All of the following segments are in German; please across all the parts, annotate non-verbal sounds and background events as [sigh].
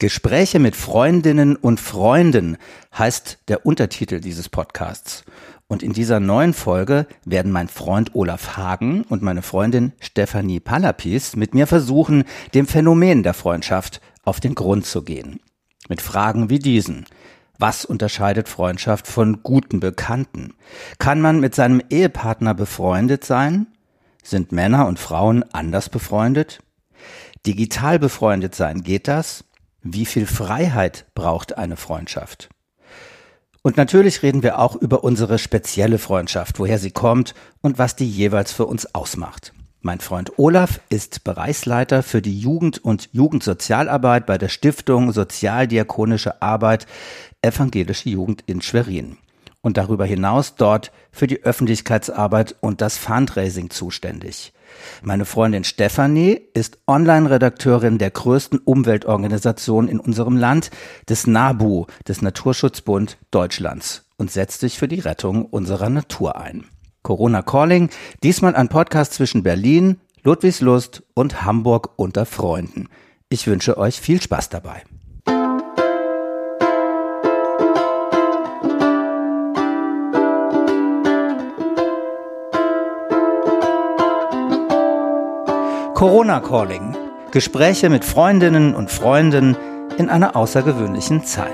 Gespräche mit Freundinnen und Freunden heißt der Untertitel dieses Podcasts. Und in dieser neuen Folge werden mein Freund Olaf Hagen und meine Freundin Stefanie Palapis mit mir versuchen, dem Phänomen der Freundschaft auf den Grund zu gehen. Mit Fragen wie diesen. Was unterscheidet Freundschaft von guten Bekannten? Kann man mit seinem Ehepartner befreundet sein? Sind Männer und Frauen anders befreundet? Digital befreundet sein, geht das? Wie viel Freiheit braucht eine Freundschaft? Und natürlich reden wir auch über unsere spezielle Freundschaft, woher sie kommt und was die jeweils für uns ausmacht. Mein Freund Olaf ist Bereichsleiter für die Jugend- und Jugendsozialarbeit bei der Stiftung Sozialdiakonische Arbeit Evangelische Jugend in Schwerin und darüber hinaus dort für die Öffentlichkeitsarbeit und das Fundraising zuständig. Meine Freundin Stefanie ist Online-Redakteurin der größten Umweltorganisation in unserem Land, des NABU, des Naturschutzbund Deutschlands, und setzt sich für die Rettung unserer Natur ein. Corona Calling, diesmal ein Podcast zwischen Berlin, Ludwigslust und Hamburg unter Freunden. Ich wünsche euch viel Spaß dabei. Corona Calling. Gespräche mit Freundinnen und Freunden in einer außergewöhnlichen Zeit.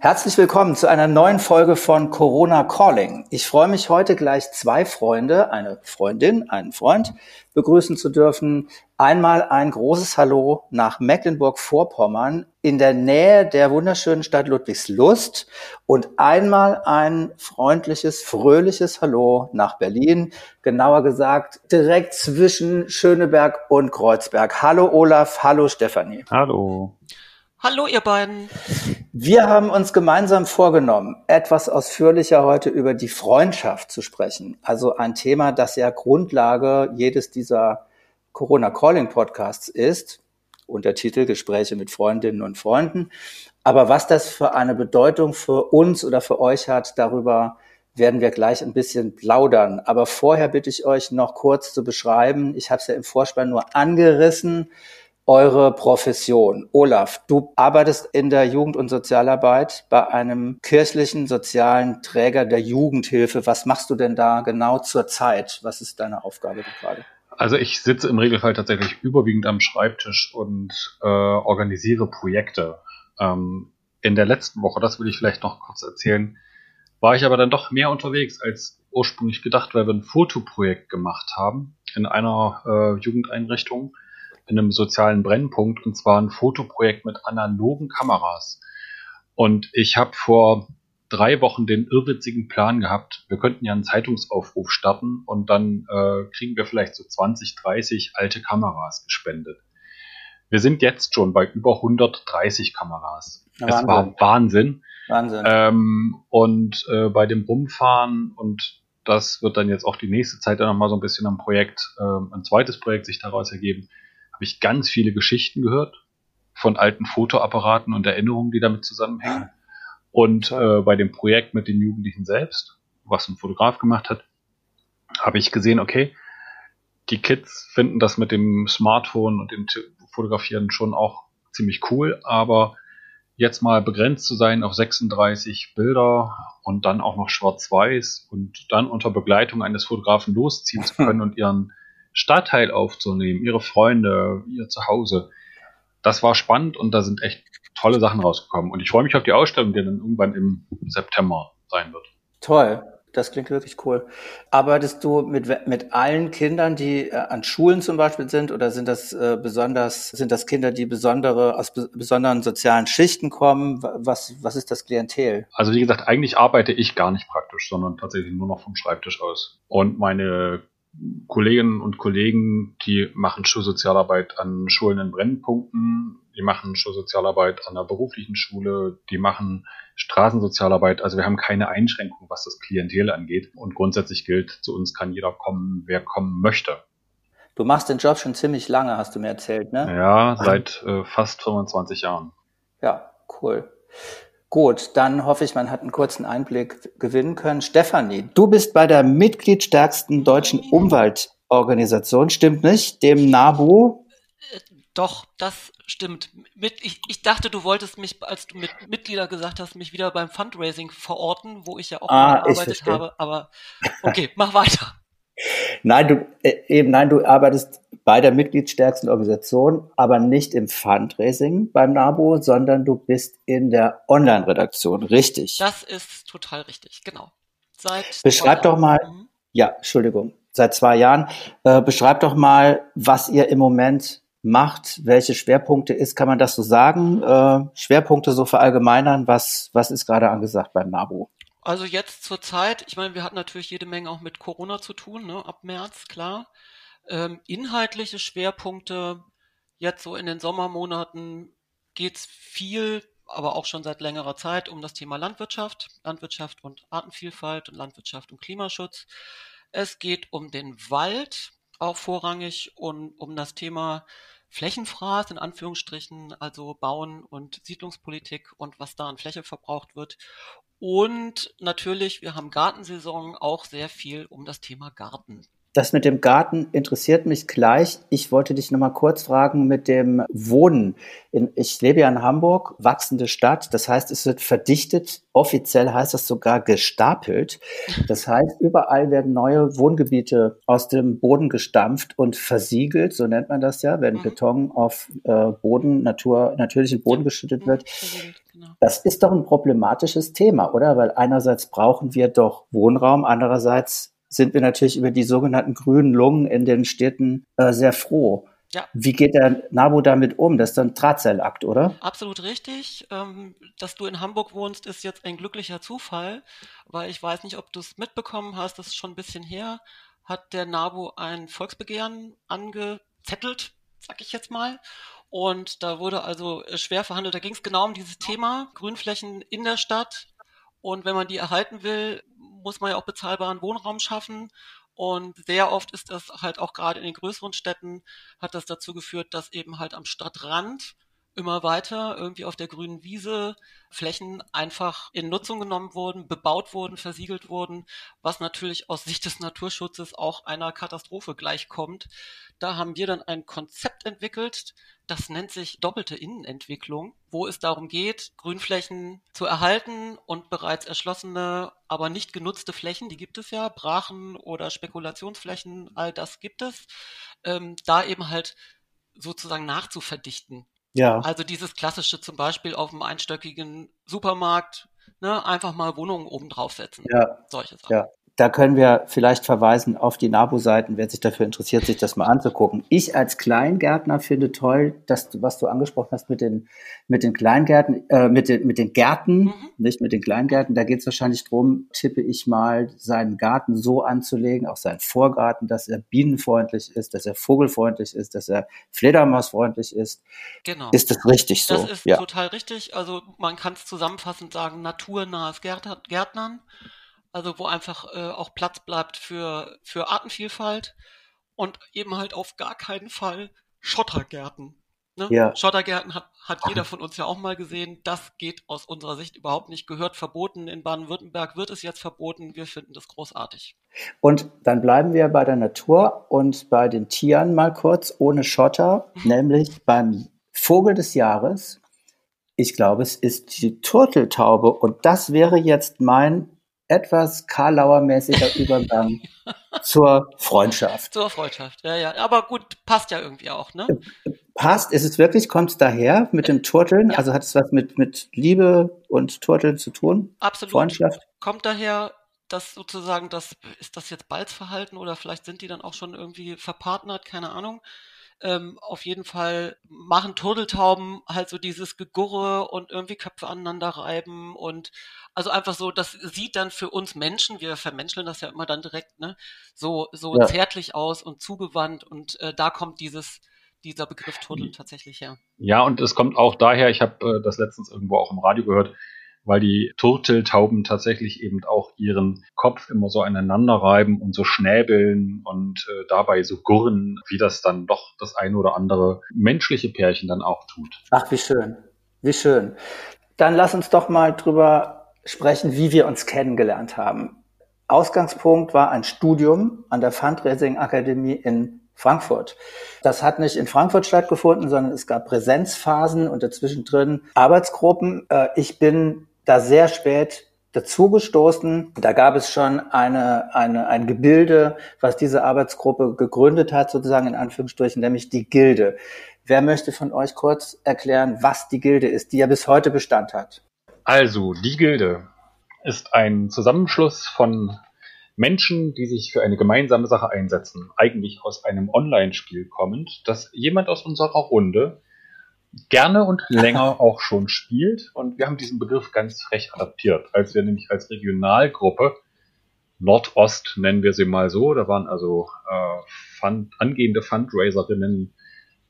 Herzlich willkommen zu einer neuen Folge von Corona Calling. Ich freue mich heute gleich zwei Freunde, eine Freundin, einen Freund begrüßen zu dürfen. Einmal ein großes Hallo nach Mecklenburg-Vorpommern in der Nähe der wunderschönen Stadt Ludwigslust und einmal ein freundliches, fröhliches Hallo nach Berlin, genauer gesagt direkt zwischen Schöneberg und Kreuzberg. Hallo Olaf, hallo Stefanie. Hallo. Hallo, ihr beiden. Wir haben uns gemeinsam vorgenommen, etwas ausführlicher heute über die Freundschaft zu sprechen. Also ein Thema, das ja Grundlage jedes dieser Corona Calling Podcasts ist. Untertitel Gespräche mit Freundinnen und Freunden. Aber was das für eine Bedeutung für uns oder für euch hat, darüber werden wir gleich ein bisschen plaudern. Aber vorher bitte ich euch noch kurz zu beschreiben. Ich habe es ja im Vorspann nur angerissen eure Profession. Olaf, du arbeitest in der Jugend- und Sozialarbeit bei einem kirchlichen sozialen Träger der Jugendhilfe. Was machst du denn da genau zur Zeit? Was ist deine Aufgabe gerade? Also ich sitze im Regelfall tatsächlich überwiegend am Schreibtisch und äh, organisiere Projekte. Ähm, in der letzten Woche, das will ich vielleicht noch kurz erzählen, war ich aber dann doch mehr unterwegs als ursprünglich gedacht, weil wir ein Fotoprojekt gemacht haben in einer äh, Jugendeinrichtung in einem sozialen Brennpunkt und zwar ein Fotoprojekt mit analogen Kameras. Und ich habe vor drei Wochen den irrwitzigen Plan gehabt, wir könnten ja einen Zeitungsaufruf starten und dann äh, kriegen wir vielleicht so 20, 30 alte Kameras gespendet. Wir sind jetzt schon bei über 130 Kameras. Wahnsinn. Es war Wahnsinn. Wahnsinn. Ähm, und äh, bei dem Rumfahren und das wird dann jetzt auch die nächste Zeit dann nochmal so ein bisschen ein Projekt, äh, ein zweites Projekt sich daraus ergeben, habe ich ganz viele Geschichten gehört von alten Fotoapparaten und Erinnerungen, die damit zusammenhängen. Und äh, bei dem Projekt mit den Jugendlichen selbst, was ein Fotograf gemacht hat, habe ich gesehen, okay, die Kids finden das mit dem Smartphone und dem Fotografieren schon auch ziemlich cool, aber jetzt mal begrenzt zu sein auf 36 Bilder und dann auch noch schwarz-weiß und dann unter Begleitung eines Fotografen losziehen zu [laughs] können und ihren Stadtteil aufzunehmen, ihre Freunde, ihr Zuhause. Das war spannend und da sind echt tolle Sachen rausgekommen. Und ich freue mich auf die Ausstellung, die dann irgendwann im September sein wird. Toll. Das klingt wirklich cool. Arbeitest du mit, mit allen Kindern, die äh, an Schulen zum Beispiel sind, oder sind das äh, besonders, sind das Kinder, die besondere, aus be besonderen sozialen Schichten kommen? Was, was ist das Klientel? Also wie gesagt, eigentlich arbeite ich gar nicht praktisch, sondern tatsächlich nur noch vom Schreibtisch aus. Und meine Kolleginnen und Kollegen, die machen Schulsozialarbeit an Schulen in Brennpunkten, die machen Schulsozialarbeit an der beruflichen Schule, die machen Straßensozialarbeit. Also wir haben keine Einschränkung, was das Klientel angeht. Und grundsätzlich gilt, zu uns kann jeder kommen, wer kommen möchte. Du machst den Job schon ziemlich lange, hast du mir erzählt, ne? Ja, seit äh, fast 25 Jahren. Ja, cool. Gut, dann hoffe ich, man hat einen kurzen Einblick gewinnen können. Stefanie, du bist bei der mitgliedstärksten deutschen Umweltorganisation, stimmt nicht? Dem NABU? Doch, das stimmt. Mit, ich, ich dachte, du wolltest mich, als du mit Mitglieder gesagt hast, mich wieder beim Fundraising verorten, wo ich ja auch ah, gearbeitet habe. Aber okay, mach weiter. [laughs] Nein, du äh, eben nein, du arbeitest bei der mitgliedstärksten Organisation, aber nicht im Fundraising beim NABU, sondern du bist in der Online-Redaktion, richtig? Das ist total richtig, genau. Seit Beschreib doch mal, mhm. ja, Entschuldigung, seit zwei Jahren. Äh, beschreib doch mal, was ihr im Moment macht, welche Schwerpunkte ist, kann man das so sagen? Äh, Schwerpunkte so verallgemeinern, was, was ist gerade angesagt beim NABU? Also jetzt zur Zeit, ich meine, wir hatten natürlich jede Menge auch mit Corona zu tun, ne, ab März, klar. Ähm, inhaltliche Schwerpunkte, jetzt so in den Sommermonaten geht's viel, aber auch schon seit längerer Zeit um das Thema Landwirtschaft, Landwirtschaft und Artenvielfalt und Landwirtschaft und Klimaschutz. Es geht um den Wald, auch vorrangig und um das Thema Flächenfraß in Anführungsstrichen, also Bauen und Siedlungspolitik und was da an Fläche verbraucht wird. Und natürlich, wir haben Gartensaison auch sehr viel um das Thema Garten. Das mit dem Garten interessiert mich gleich. Ich wollte dich noch mal kurz fragen mit dem Wohnen. Ich lebe ja in Hamburg, wachsende Stadt. Das heißt, es wird verdichtet. Offiziell heißt das sogar gestapelt. Das heißt, überall werden neue Wohngebiete aus dem Boden gestampft und versiegelt. So nennt man das ja, wenn mhm. Beton auf äh, Boden, Natur, natürlichen Boden geschüttet wird. Genau. Das ist doch ein problematisches Thema, oder? Weil einerseits brauchen wir doch Wohnraum, andererseits sind wir natürlich über die sogenannten grünen Lungen in den Städten äh, sehr froh. Ja. Wie geht der NABU damit um? Das ist dann Drahtseilakt, oder? Absolut richtig. Ähm, dass du in Hamburg wohnst, ist jetzt ein glücklicher Zufall, weil ich weiß nicht, ob du es mitbekommen hast, das ist schon ein bisschen her, hat der NABU ein Volksbegehren angezettelt, sag ich jetzt mal. Und da wurde also schwer verhandelt. Da ging es genau um dieses Thema, Grünflächen in der Stadt. Und wenn man die erhalten will, muss man ja auch bezahlbaren Wohnraum schaffen. Und sehr oft ist das halt auch gerade in den größeren Städten, hat das dazu geführt, dass eben halt am Stadtrand immer weiter irgendwie auf der grünen Wiese Flächen einfach in Nutzung genommen wurden, bebaut wurden, versiegelt wurden, was natürlich aus Sicht des Naturschutzes auch einer Katastrophe gleichkommt. Da haben wir dann ein Konzept entwickelt, das nennt sich doppelte Innenentwicklung, wo es darum geht, Grünflächen zu erhalten und bereits erschlossene, aber nicht genutzte Flächen, die gibt es ja, Brachen oder Spekulationsflächen, all das gibt es, ähm, da eben halt sozusagen nachzuverdichten. Ja. Also dieses klassische zum Beispiel auf einem einstöckigen Supermarkt, ne, einfach mal Wohnungen oben draufsetzen. Ja. Solche Sachen. Ja da können wir vielleicht verweisen auf die NABU-Seiten, wer sich dafür interessiert, sich das mal anzugucken. Ich als Kleingärtner finde toll, dass du, was du angesprochen hast mit den, mit den Kleingärten, äh, mit den, mit den Gärten, mhm. nicht mit den Kleingärten. Da geht es wahrscheinlich drum, tippe ich mal, seinen Garten so anzulegen, auch seinen Vorgarten, dass er bienenfreundlich ist, dass er vogelfreundlich ist, dass er fledermausfreundlich ist. Genau. Ist das richtig so? Das ist ja. total richtig. Also man kann es zusammenfassend sagen, naturnahes Gärtnern also wo einfach äh, auch Platz bleibt für, für Artenvielfalt und eben halt auf gar keinen Fall Schottergärten. Ne? Ja. Schottergärten hat, hat jeder von uns ja auch mal gesehen. Das geht aus unserer Sicht überhaupt nicht. Gehört verboten. In Baden-Württemberg wird es jetzt verboten. Wir finden das großartig. Und dann bleiben wir bei der Natur und bei den Tieren mal kurz ohne Schotter, mhm. nämlich beim Vogel des Jahres. Ich glaube, es ist die Turteltaube und das wäre jetzt mein etwas Karlauer-mäßiger [laughs] Übergang zur Freundschaft. Zur Freundschaft, ja, ja. Aber gut, passt ja irgendwie auch, ne? Passt, ist es wirklich, kommt es daher mit dem Turteln? Ja. Also hat es was mit, mit Liebe und Turteln zu tun? Absolut. Freundschaft? Kommt daher, dass sozusagen das, ist das jetzt Balzverhalten oder vielleicht sind die dann auch schon irgendwie verpartnert, keine Ahnung. Ähm, auf jeden Fall machen Turteltauben halt so dieses Gegurre und irgendwie Köpfe aneinander reiben und also einfach so, das sieht dann für uns Menschen, wir vermenscheln das ja immer dann direkt, ne, so, so ja. zärtlich aus und zugewandt und äh, da kommt dieses, dieser Begriff Turteln tatsächlich her. Ja, und es kommt auch daher, ich habe äh, das letztens irgendwo auch im Radio gehört, weil die Turteltauben tatsächlich eben auch ihren Kopf immer so aneinander reiben und so schnäbeln und äh, dabei so gurren, wie das dann doch das ein oder andere menschliche Pärchen dann auch tut. Ach, wie schön. Wie schön. Dann lass uns doch mal drüber sprechen, wie wir uns kennengelernt haben. Ausgangspunkt war ein Studium an der Fundraising Akademie in Frankfurt. Das hat nicht in Frankfurt stattgefunden, sondern es gab Präsenzphasen und dazwischen drin Arbeitsgruppen. Äh, ich bin da sehr spät dazugestoßen. Da gab es schon eine, eine, ein Gebilde, was diese Arbeitsgruppe gegründet hat, sozusagen in Anführungsstrichen, nämlich die Gilde. Wer möchte von euch kurz erklären, was die Gilde ist, die ja bis heute Bestand hat? Also, die Gilde ist ein Zusammenschluss von Menschen, die sich für eine gemeinsame Sache einsetzen, eigentlich aus einem Online-Spiel kommend, das jemand aus unserer Runde gerne und [laughs] länger auch schon spielt. Und wir haben diesen Begriff ganz frech adaptiert, als wir nämlich als Regionalgruppe Nordost nennen wir sie mal so. Da waren also äh, Fund, angehende Fundraiserinnen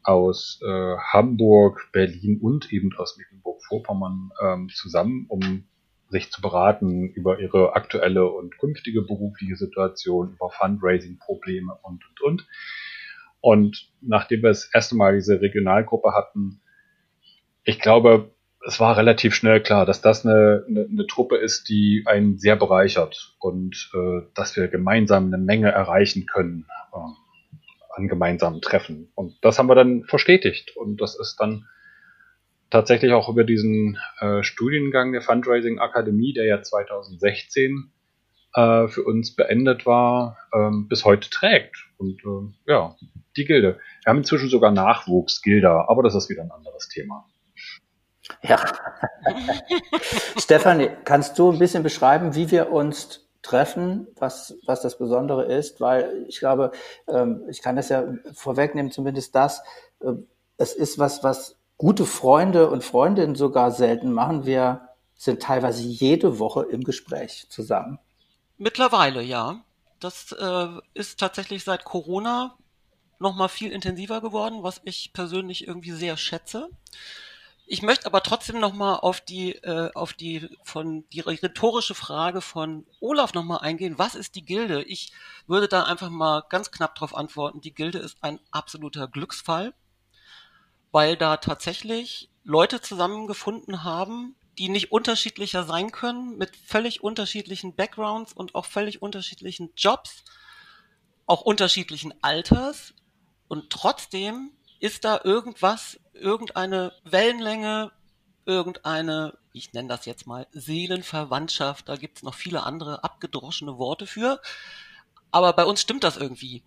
aus äh, Hamburg, Berlin und eben aus Mecklenburg-Vorpommern ähm, zusammen, um sich zu beraten über ihre aktuelle und künftige berufliche Situation, über Fundraising-Probleme und, und, und. Und nachdem wir das erste Mal diese Regionalgruppe hatten, ich glaube, es war relativ schnell klar, dass das eine, eine, eine Truppe ist, die einen sehr bereichert und äh, dass wir gemeinsam eine Menge erreichen können äh, an gemeinsamen Treffen. Und das haben wir dann verstetigt. Und das ist dann tatsächlich auch über diesen äh, Studiengang der Fundraising Akademie, der ja 2016 äh, für uns beendet war, ähm, bis heute trägt. Und äh, ja, die Gilde. Wir haben inzwischen sogar Nachwuchsgilder, aber das ist wieder ein anderes Thema. Ja. [laughs] Stefanie, kannst du ein bisschen beschreiben, wie wir uns treffen, was, was das Besondere ist? Weil ich glaube, ähm, ich kann das ja vorwegnehmen, zumindest das, äh, es ist was, was gute Freunde und Freundinnen sogar selten machen. Wir sind teilweise jede Woche im Gespräch zusammen. Mittlerweile, ja. Das äh, ist tatsächlich seit Corona noch mal viel intensiver geworden, was ich persönlich irgendwie sehr schätze. Ich möchte aber trotzdem noch mal auf die äh, auf die von die rhetorische Frage von Olaf noch mal eingehen. Was ist die Gilde? Ich würde da einfach mal ganz knapp darauf antworten. Die Gilde ist ein absoluter Glücksfall, weil da tatsächlich Leute zusammengefunden haben, die nicht unterschiedlicher sein können, mit völlig unterschiedlichen Backgrounds und auch völlig unterschiedlichen Jobs, auch unterschiedlichen Alters und trotzdem ist da irgendwas, irgendeine Wellenlänge, irgendeine, ich nenne das jetzt mal Seelenverwandtschaft, da gibt's noch viele andere abgedroschene Worte für, aber bei uns stimmt das irgendwie.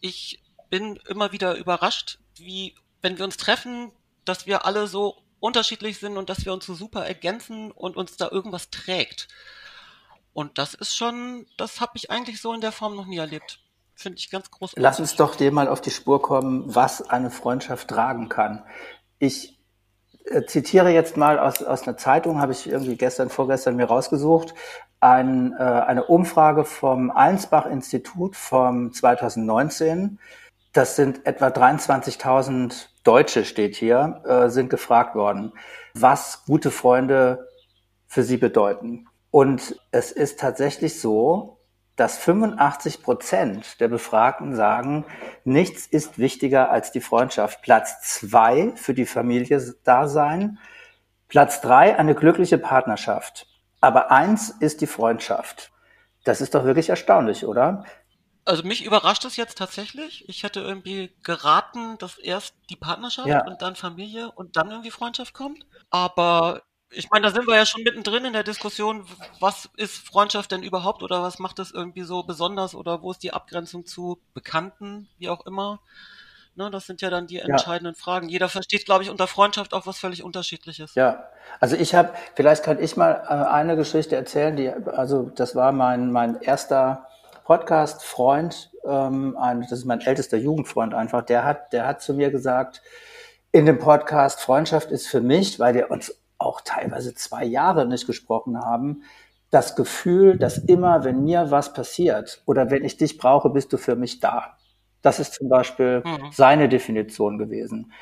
Ich bin immer wieder überrascht, wie, wenn wir uns treffen, dass wir alle so unterschiedlich sind und dass wir uns so super ergänzen und uns da irgendwas trägt. Und das ist schon, das habe ich eigentlich so in der Form noch nie erlebt. Finde ich ganz großartig. Lass uns doch dem mal auf die Spur kommen, was eine Freundschaft tragen kann. Ich äh, zitiere jetzt mal aus, aus einer Zeitung, habe ich irgendwie gestern, vorgestern mir rausgesucht, ein, äh, eine Umfrage vom Allensbach-Institut vom 2019. Das sind etwa 23.000 Deutsche, steht hier, äh, sind gefragt worden, was gute Freunde für sie bedeuten. Und es ist tatsächlich so, dass 85 Prozent der Befragten sagen, nichts ist wichtiger als die Freundschaft. Platz zwei für die Familie da sein. Platz drei eine glückliche Partnerschaft. Aber eins ist die Freundschaft. Das ist doch wirklich erstaunlich, oder? Also mich überrascht es jetzt tatsächlich. Ich hätte irgendwie geraten, dass erst die Partnerschaft ja. und dann Familie und dann irgendwie Freundschaft kommt. Aber ich meine, da sind wir ja schon mittendrin in der Diskussion, was ist Freundschaft denn überhaupt oder was macht es irgendwie so besonders oder wo ist die Abgrenzung zu Bekannten, wie auch immer. Ne, das sind ja dann die entscheidenden ja. Fragen. Jeder versteht, glaube ich, unter Freundschaft auch was völlig Unterschiedliches. Ja, also ich habe, vielleicht kann ich mal äh, eine Geschichte erzählen, die, also das war mein, mein erster Podcast-Freund, ähm, ein, das ist mein ältester Jugendfreund einfach, der hat, der hat zu mir gesagt, in dem Podcast Freundschaft ist für mich, weil wir uns auch teilweise zwei Jahre nicht gesprochen haben, das Gefühl, dass immer, wenn mir was passiert oder wenn ich dich brauche, bist du für mich da. Das ist zum Beispiel mhm. seine Definition gewesen.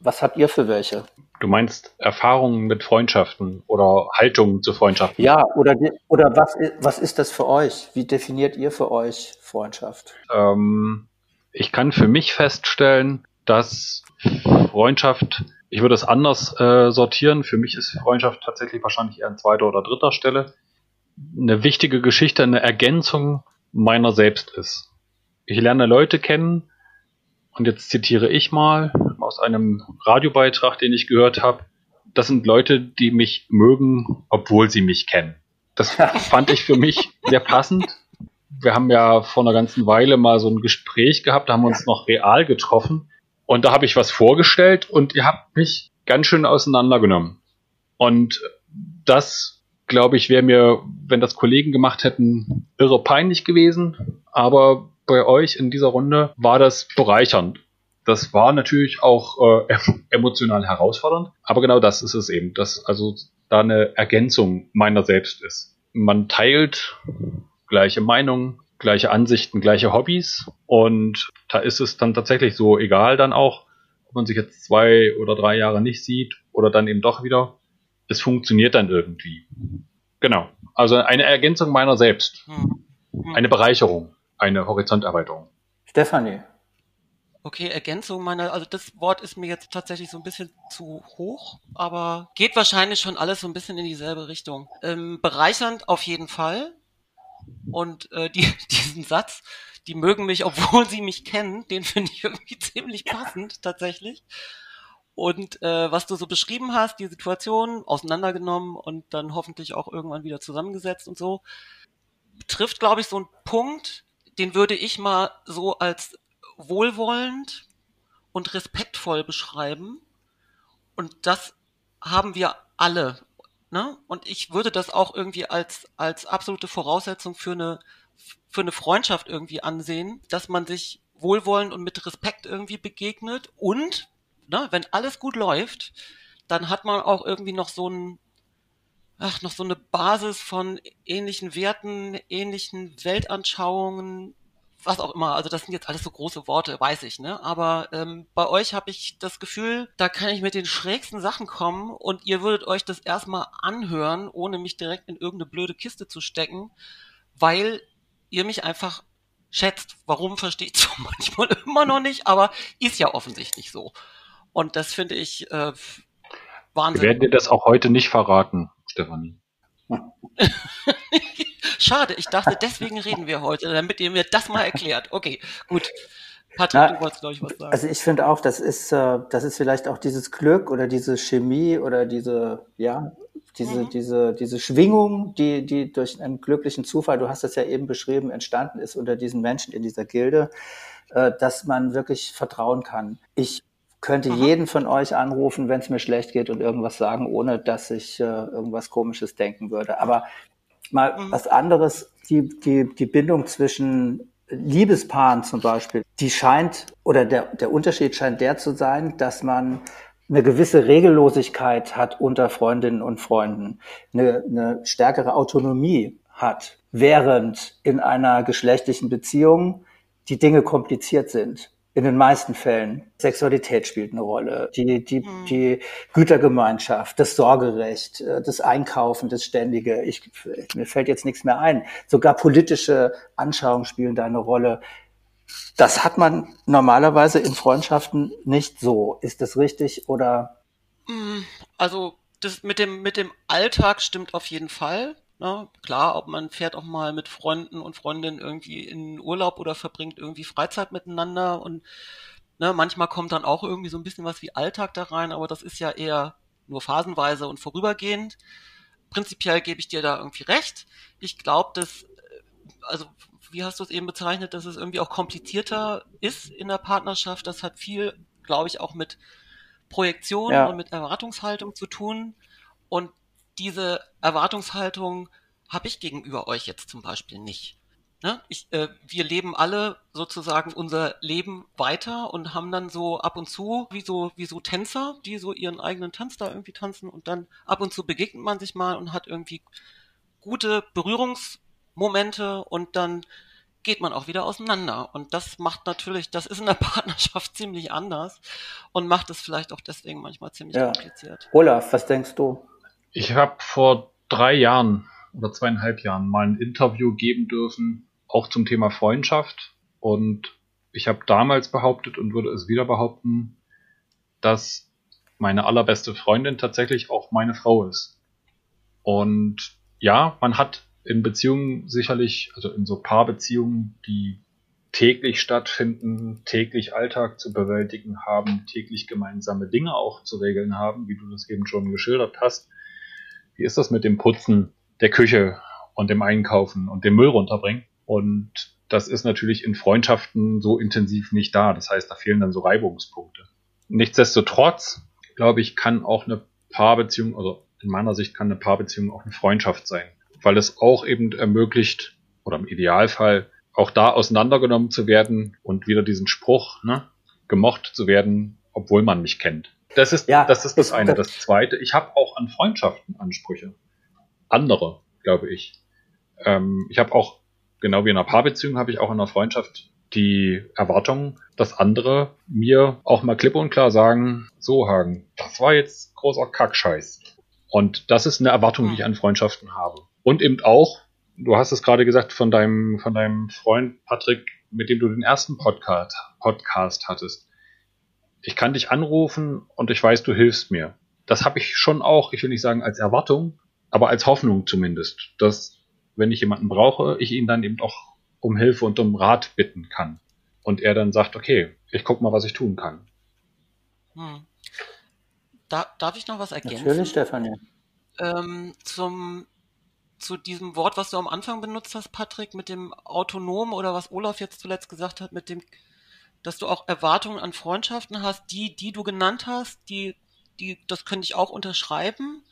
Was habt ihr für welche? Du meinst Erfahrungen mit Freundschaften oder Haltungen zu Freundschaften? Ja, oder, oder was, was ist das für euch? Wie definiert ihr für euch Freundschaft? Ähm, ich kann für mich feststellen, dass Freundschaft Ich würde es anders äh, sortieren. Für mich ist Freundschaft tatsächlich wahrscheinlich eher an zweiter oder dritter Stelle. Eine wichtige Geschichte, eine Ergänzung meiner selbst ist. Ich lerne Leute kennen, und jetzt zitiere ich mal aus einem Radiobeitrag, den ich gehört habe. Das sind Leute, die mich mögen, obwohl sie mich kennen. Das [laughs] fand ich für mich sehr passend. Wir haben ja vor einer ganzen Weile mal so ein Gespräch gehabt, da haben wir uns noch real getroffen. Und da habe ich was vorgestellt und ihr habt mich ganz schön auseinandergenommen. Und das, glaube ich, wäre mir, wenn das Kollegen gemacht hätten, irre peinlich gewesen. Aber bei euch in dieser Runde war das bereichernd. Das war natürlich auch äh, [laughs] emotional herausfordernd, aber genau das ist es eben, dass also da eine Ergänzung meiner selbst ist. Man teilt gleiche Meinungen, gleiche Ansichten, gleiche Hobbys und da ist es dann tatsächlich so egal dann auch, ob man sich jetzt zwei oder drei Jahre nicht sieht oder dann eben doch wieder. Es funktioniert dann irgendwie. Genau. Also eine Ergänzung meiner selbst. Hm. Hm. Eine Bereicherung eine Horizonterweiterung. Stefanie. Okay, Ergänzung meiner, also das Wort ist mir jetzt tatsächlich so ein bisschen zu hoch, aber geht wahrscheinlich schon alles so ein bisschen in dieselbe Richtung. Ähm, bereichernd auf jeden Fall. Und äh, die, [laughs] diesen Satz, die mögen mich, obwohl sie mich kennen, den finde ich irgendwie [laughs] ziemlich passend tatsächlich. Und äh, was du so beschrieben hast, die Situation auseinandergenommen und dann hoffentlich auch irgendwann wieder zusammengesetzt und so, trifft, glaube ich, so einen Punkt, den würde ich mal so als wohlwollend und respektvoll beschreiben. Und das haben wir alle. Ne? Und ich würde das auch irgendwie als, als absolute Voraussetzung für eine, für eine Freundschaft irgendwie ansehen, dass man sich wohlwollend und mit Respekt irgendwie begegnet. Und ne, wenn alles gut läuft, dann hat man auch irgendwie noch so ein, ach, noch so eine Basis von ähnlichen Werten, ähnlichen Weltanschauungen, was auch immer. Also das sind jetzt alles so große Worte, weiß ich, ne? Aber ähm, bei euch habe ich das Gefühl, da kann ich mit den schrägsten Sachen kommen und ihr würdet euch das erstmal anhören, ohne mich direkt in irgendeine blöde Kiste zu stecken, weil ihr mich einfach schätzt. Warum verstehe ich [laughs] so manchmal immer noch nicht, aber ist ja offensichtlich so. Und das finde ich äh, Wahnsinn. Wir werden dir das auch heute nicht verraten. Stefanie. [laughs] Schade, ich dachte, deswegen reden wir heute, damit ihr mir das mal erklärt. Okay, gut. Patrick, Na, du wolltest, glaube ich, was sagen. Also ich finde auch, das ist, äh, das ist vielleicht auch dieses Glück oder diese Chemie oder diese, ja, diese, mhm. diese, diese Schwingung, die, die durch einen glücklichen Zufall, du hast das ja eben beschrieben, entstanden ist unter diesen Menschen in dieser Gilde, äh, dass man wirklich vertrauen kann. Ich könnte mhm. jeden von euch anrufen, wenn es mir schlecht geht und irgendwas sagen, ohne dass ich äh, irgendwas Komisches denken würde. Aber mal mhm. was anderes, die, die, die Bindung zwischen Liebespaaren zum Beispiel, die scheint, oder der, der Unterschied scheint der zu sein, dass man eine gewisse Regellosigkeit hat unter Freundinnen und Freunden, eine, eine stärkere Autonomie hat, während in einer geschlechtlichen Beziehung die Dinge kompliziert sind in den meisten Fällen. Sexualität spielt eine Rolle, die, die, mhm. die Gütergemeinschaft, das Sorgerecht, äh, das Einkaufen, das Ständige. Ich, mir fällt jetzt nichts mehr ein. Sogar politische Anschauungen spielen da eine Rolle. Das hat man normalerweise in Freundschaften nicht so. Ist das richtig oder? Mhm. Also das mit dem, mit dem Alltag stimmt auf jeden Fall. Ne? Klar, ob man fährt auch mal mit Freunden und Freundinnen irgendwie in Urlaub oder verbringt irgendwie Freizeit miteinander und ne, manchmal kommt dann auch irgendwie so ein bisschen was wie Alltag da rein, aber das ist ja eher nur phasenweise und vorübergehend. Prinzipiell gebe ich dir da irgendwie recht. Ich glaube, dass, äh, also wie hast du es eben bezeichnet, dass es irgendwie auch komplizierter ist in der Partnerschaft. Das hat viel, glaube ich, auch mit Projektion ja. und mit Erwartungshaltung zu tun. Und diese Erwartungshaltung habe ich gegenüber euch jetzt zum Beispiel nicht. Ne? Ich, äh, wir leben alle sozusagen unser Leben weiter und haben dann so ab und zu wie so wie so Tänzer, die so ihren eigenen Tanz da irgendwie tanzen und dann ab und zu begegnet man sich mal und hat irgendwie gute Berührungsmomente und dann geht man auch wieder auseinander. Und das macht natürlich, das ist in der [laughs] Partnerschaft ziemlich anders und macht es vielleicht auch deswegen manchmal ziemlich ja. kompliziert. Olaf, was denkst du? Ich habe vor drei Jahren oder zweieinhalb Jahren mal ein Interview geben dürfen, auch zum Thema Freundschaft. Und ich habe damals behauptet und würde es wieder behaupten, dass meine allerbeste Freundin tatsächlich auch meine Frau ist. Und ja, man hat in Beziehungen sicherlich, also in so Paarbeziehungen, die täglich stattfinden, täglich Alltag zu bewältigen haben, täglich gemeinsame Dinge auch zu regeln haben, wie du das eben schon geschildert hast. Wie ist das mit dem Putzen der Küche und dem Einkaufen und dem Müll runterbringen? Und das ist natürlich in Freundschaften so intensiv nicht da. Das heißt, da fehlen dann so Reibungspunkte. Nichtsdestotrotz, glaube ich, kann auch eine Paarbeziehung, also in meiner Sicht kann eine Paarbeziehung auch eine Freundschaft sein, weil es auch eben ermöglicht, oder im Idealfall auch da auseinandergenommen zu werden und wieder diesen Spruch, ne, gemocht zu werden, obwohl man mich kennt. Das ist, ja, das ist das eine. Das zweite, ich habe auch an Freundschaften Ansprüche. Andere, glaube ich. Ähm, ich habe auch, genau wie in einer Paarbeziehung, habe ich auch in einer Freundschaft die Erwartung, dass andere mir auch mal klipp und klar sagen, so Hagen, das war jetzt großer Kackscheiß. Und das ist eine Erwartung, die ich an Freundschaften habe. Und eben auch, du hast es gerade gesagt von deinem, von deinem Freund Patrick, mit dem du den ersten Podcast, Podcast hattest. Ich kann dich anrufen und ich weiß, du hilfst mir. Das habe ich schon auch, ich will nicht sagen als Erwartung, aber als Hoffnung zumindest, dass wenn ich jemanden brauche, ich ihn dann eben auch um Hilfe und um Rat bitten kann. Und er dann sagt, okay, ich guck mal, was ich tun kann. Hm. Da, darf ich noch was ergänzen? Natürlich, Stefanie. Ähm, zum zu diesem Wort, was du am Anfang benutzt hast, Patrick, mit dem Autonom oder was Olaf jetzt zuletzt gesagt hat, mit dem, dass du auch Erwartungen an Freundschaften hast, die, die du genannt hast, die, die, das könnte ich auch unterschreiben.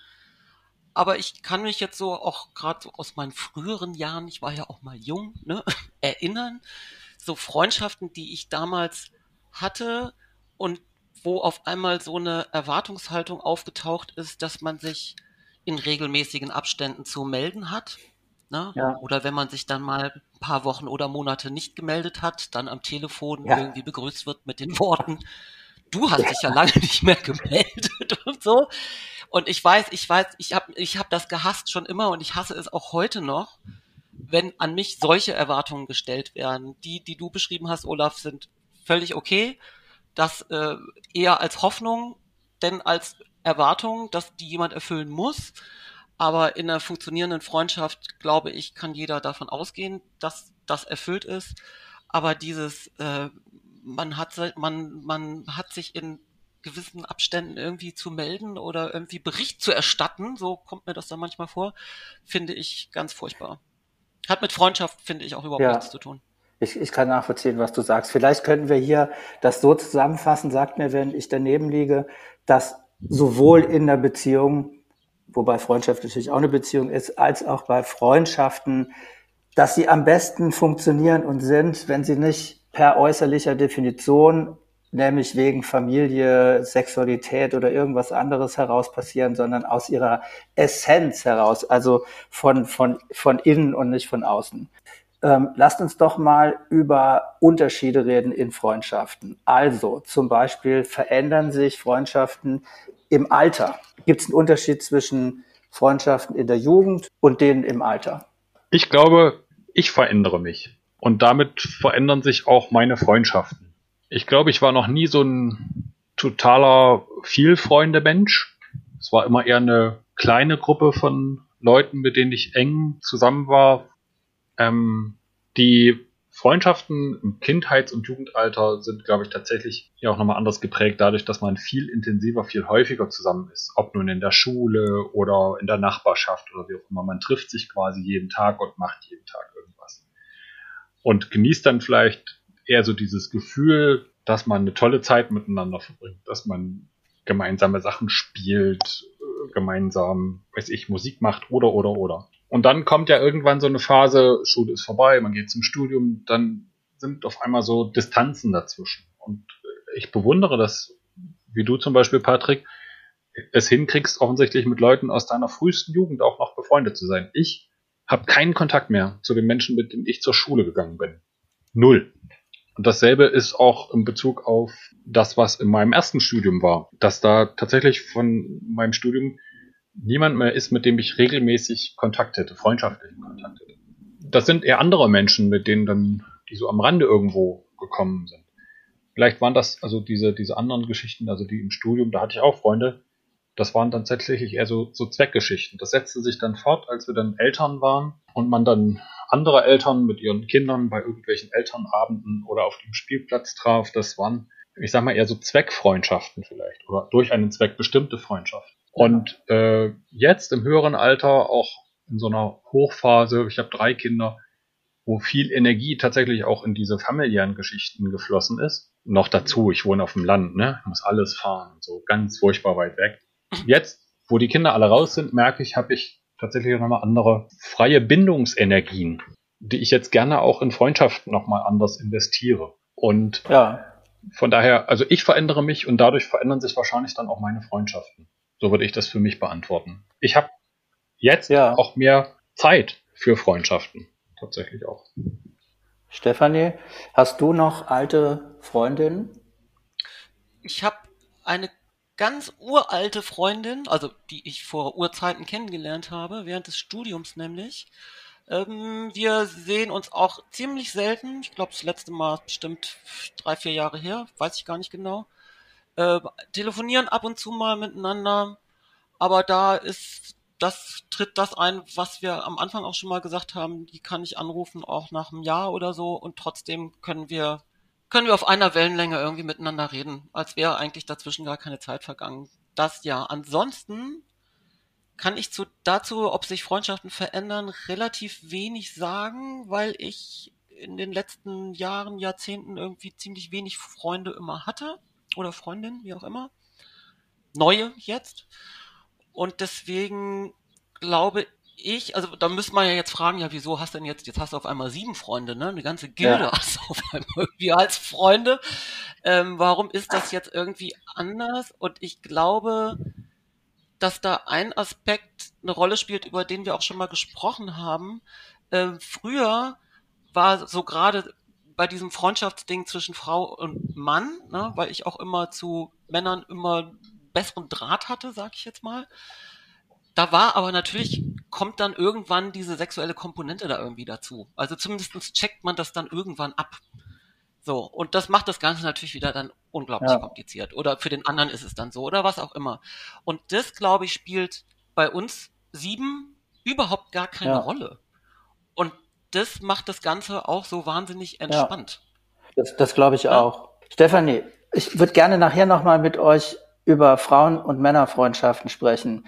Aber ich kann mich jetzt so auch gerade so aus meinen früheren Jahren, ich war ja auch mal jung, ne, [laughs] erinnern, so Freundschaften, die ich damals hatte und wo auf einmal so eine Erwartungshaltung aufgetaucht ist, dass man sich in regelmäßigen Abständen zu melden hat. Ne? Ja. Oder wenn man sich dann mal ein paar Wochen oder Monate nicht gemeldet hat, dann am Telefon ja. irgendwie begrüßt wird mit den Worten, du hast dich ja lange [laughs] nicht mehr gemeldet [laughs] und so. Und ich weiß, ich weiß, ich habe ich hab das gehasst schon immer und ich hasse es auch heute noch, wenn an mich solche Erwartungen gestellt werden. Die, die du beschrieben hast, Olaf, sind völlig okay. Das äh, eher als Hoffnung, denn als Erwartungen, dass die jemand erfüllen muss. Aber in einer funktionierenden Freundschaft, glaube ich, kann jeder davon ausgehen, dass das erfüllt ist. Aber dieses, äh, man hat, man, man hat sich in gewissen Abständen irgendwie zu melden oder irgendwie Bericht zu erstatten, so kommt mir das dann manchmal vor, finde ich ganz furchtbar. Hat mit Freundschaft, finde ich, auch überhaupt ja. nichts zu tun. Ich, ich kann nachvollziehen, was du sagst. Vielleicht könnten wir hier das so zusammenfassen, sagt mir, wenn ich daneben liege, dass sowohl in der Beziehung, wobei Freundschaft natürlich auch eine Beziehung ist, als auch bei Freundschaften, dass sie am besten funktionieren und sind, wenn sie nicht per äußerlicher Definition, nämlich wegen Familie, Sexualität oder irgendwas anderes heraus passieren, sondern aus ihrer Essenz heraus, also von, von, von innen und nicht von außen. Ähm, lasst uns doch mal über Unterschiede reden in Freundschaften. Also zum Beispiel verändern sich Freundschaften im Alter. Gibt es einen Unterschied zwischen Freundschaften in der Jugend und denen im Alter? Ich glaube, ich verändere mich. Und damit verändern sich auch meine Freundschaften. Ich glaube, ich war noch nie so ein totaler Vielfreunde-Mensch. Es war immer eher eine kleine Gruppe von Leuten, mit denen ich eng zusammen war. Ähm, die Freundschaften im Kindheits- und Jugendalter sind, glaube ich, tatsächlich ja auch nochmal anders geprägt, dadurch, dass man viel intensiver, viel häufiger zusammen ist. Ob nun in der Schule oder in der Nachbarschaft oder wie auch immer. Man trifft sich quasi jeden Tag und macht jeden Tag irgendwas. Und genießt dann vielleicht eher so dieses Gefühl, dass man eine tolle Zeit miteinander verbringt, dass man gemeinsame Sachen spielt, äh, gemeinsam, weiß ich, Musik macht oder, oder, oder. Und dann kommt ja irgendwann so eine Phase, Schule ist vorbei, man geht zum Studium, dann sind auf einmal so Distanzen dazwischen. Und ich bewundere das, wie du zum Beispiel, Patrick, es hinkriegst, offensichtlich mit Leuten aus deiner frühesten Jugend auch noch befreundet zu sein. Ich habe keinen Kontakt mehr zu den Menschen, mit denen ich zur Schule gegangen bin. Null. Und dasselbe ist auch in Bezug auf das, was in meinem ersten Studium war, dass da tatsächlich von meinem Studium niemand mehr ist, mit dem ich regelmäßig Kontakt hätte, freundschaftlichen Kontakt hätte. Das sind eher andere Menschen, mit denen dann, die so am Rande irgendwo gekommen sind. vielleicht waren das, also diese, diese anderen Geschichten, also die im Studium, da hatte ich auch Freunde, das waren dann tatsächlich eher so, so Zweckgeschichten. Das setzte sich dann fort, als wir dann Eltern waren und man dann andere Eltern mit ihren Kindern bei irgendwelchen Elternabenden oder auf dem Spielplatz traf. Das waren, ich sag mal, eher so Zweckfreundschaften vielleicht oder durch einen Zweck bestimmte Freundschaften. Und äh, jetzt im höheren Alter, auch in so einer Hochphase, ich habe drei Kinder, wo viel Energie tatsächlich auch in diese familiären Geschichten geflossen ist. Noch dazu, ich wohne auf dem Land, ne? Muss alles fahren, so ganz furchtbar weit weg. Jetzt, wo die Kinder alle raus sind, merke ich, habe ich tatsächlich nochmal andere freie Bindungsenergien, die ich jetzt gerne auch in Freundschaften nochmal anders investiere. Und ja. von daher, also ich verändere mich und dadurch verändern sich wahrscheinlich dann auch meine Freundschaften. So würde ich das für mich beantworten. Ich habe jetzt ja. auch mehr Zeit für Freundschaften. Tatsächlich auch. Stefanie, hast du noch alte Freundinnen? Ich habe eine ganz uralte Freundin, also die ich vor Urzeiten kennengelernt habe, während des Studiums nämlich. Ähm, wir sehen uns auch ziemlich selten. Ich glaube, das letzte Mal bestimmt drei, vier Jahre her, weiß ich gar nicht genau. Äh, telefonieren ab und zu mal miteinander, aber da ist das tritt das ein, was wir am Anfang auch schon mal gesagt haben, die kann ich anrufen auch nach einem Jahr oder so und trotzdem können wir können wir auf einer Wellenlänge irgendwie miteinander reden, als wäre eigentlich dazwischen gar keine Zeit vergangen. Das ja. Ansonsten kann ich zu, dazu, ob sich Freundschaften verändern, relativ wenig sagen, weil ich in den letzten Jahren, Jahrzehnten irgendwie ziemlich wenig Freunde immer hatte oder Freundinnen, wie auch immer. Neue jetzt. Und deswegen glaube ich, also da müsste man ja jetzt fragen, ja, wieso hast du denn jetzt, jetzt hast du auf einmal sieben Freunde, ne? Eine ganze Gilde ja. hast du auf einmal [laughs] irgendwie als Freunde. Ähm, warum ist das jetzt irgendwie anders? Und ich glaube, dass da ein Aspekt eine Rolle spielt, über den wir auch schon mal gesprochen haben. Ähm, früher war so gerade bei diesem Freundschaftsding zwischen Frau und Mann, ne, weil ich auch immer zu Männern immer besseren Draht hatte, sag ich jetzt mal. Da war aber natürlich, kommt dann irgendwann diese sexuelle Komponente da irgendwie dazu. Also zumindest checkt man das dann irgendwann ab. So, und das macht das Ganze natürlich wieder dann unglaublich ja. kompliziert. Oder für den anderen ist es dann so, oder was auch immer. Und das, glaube ich, spielt bei uns sieben überhaupt gar keine ja. Rolle. Das macht das Ganze auch so wahnsinnig entspannt. Ja. Das, das glaube ich ja. auch. Stefanie, ich würde gerne nachher nochmal mit euch über Frauen- und Männerfreundschaften sprechen.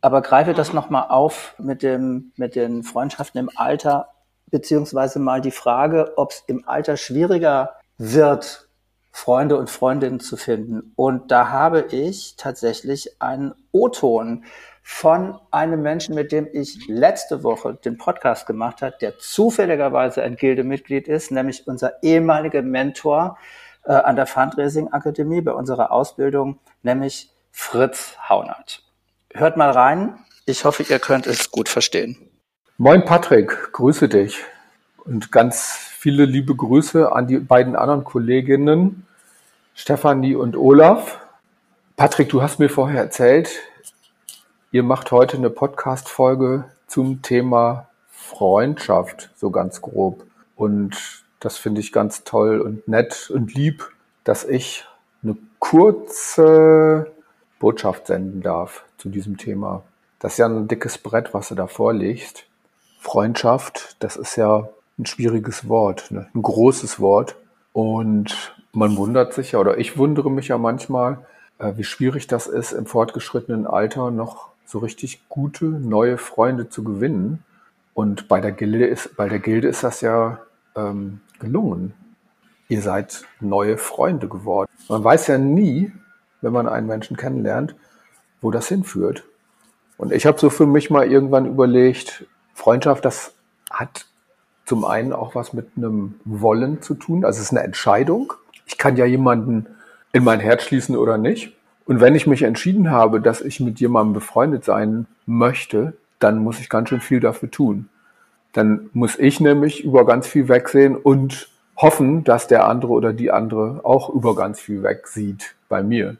Aber greife das nochmal auf mit, dem, mit den Freundschaften im Alter, beziehungsweise mal die Frage, ob es im Alter schwieriger wird, Freunde und Freundinnen zu finden. Und da habe ich tatsächlich einen O-Ton von einem Menschen, mit dem ich letzte Woche den Podcast gemacht habe, der zufälligerweise ein Gildemitglied ist, nämlich unser ehemaliger Mentor äh, an der Fundraising Akademie bei unserer Ausbildung, nämlich Fritz Haunert. Hört mal rein. Ich hoffe, ihr könnt es gut verstehen. Moin Patrick, grüße dich und ganz viele liebe Grüße an die beiden anderen Kolleginnen, Stefanie und Olaf. Patrick, du hast mir vorher erzählt, ihr macht heute eine Podcast-Folge zum Thema Freundschaft, so ganz grob. Und das finde ich ganz toll und nett und lieb, dass ich eine kurze Botschaft senden darf zu diesem Thema. Das ist ja ein dickes Brett, was du da vorlegst. Freundschaft, das ist ja ein schwieriges Wort, ne? ein großes Wort. Und man wundert sich ja, oder ich wundere mich ja manchmal, äh, wie schwierig das ist, im fortgeschrittenen Alter noch so richtig gute neue Freunde zu gewinnen. Und bei der Gilde ist, bei der Gilde ist das ja ähm, gelungen. Ihr seid neue Freunde geworden. Man weiß ja nie, wenn man einen Menschen kennenlernt, wo das hinführt. Und ich habe so für mich mal irgendwann überlegt, Freundschaft, das hat zum einen auch was mit einem Wollen zu tun. Also es ist eine Entscheidung. Ich kann ja jemanden in mein Herz schließen oder nicht. Und wenn ich mich entschieden habe, dass ich mit jemandem befreundet sein möchte, dann muss ich ganz schön viel dafür tun. Dann muss ich nämlich über ganz viel wegsehen und hoffen, dass der andere oder die andere auch über ganz viel wegsieht bei mir.